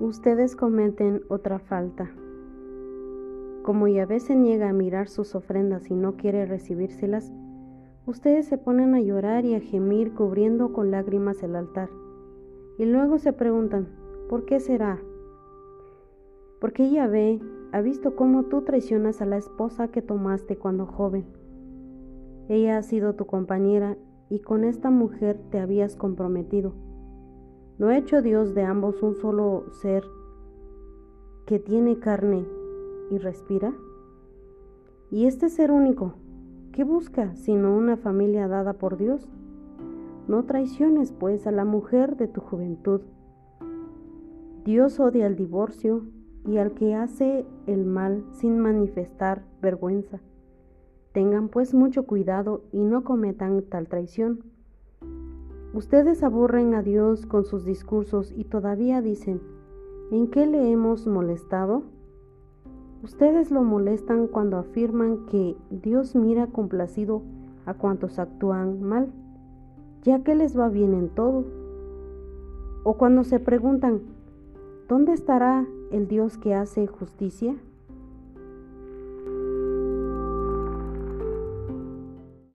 ustedes cometen otra falta. Como Yahvé se niega a mirar sus ofrendas y no quiere recibírselas, ustedes se ponen a llorar y a gemir cubriendo con lágrimas el altar. Y luego se preguntan, ¿por qué será? Porque Yahvé ha visto cómo tú traicionas a la esposa que tomaste cuando joven. Ella ha sido tu compañera y con esta mujer te habías comprometido. ¿No ha hecho Dios de ambos un solo ser que tiene carne y respira? Y este ser único, ¿qué busca sino una familia dada por Dios? No traiciones pues a la mujer de tu juventud. Dios odia el divorcio y al que hace el mal sin manifestar vergüenza. Tengan pues mucho cuidado y no cometan tal traición. Ustedes aburren a Dios con sus discursos y todavía dicen, ¿en qué le hemos molestado? Ustedes lo molestan cuando afirman que Dios mira complacido a cuantos actúan mal, ya que les va bien en todo. O cuando se preguntan, ¿dónde estará el Dios que hace justicia?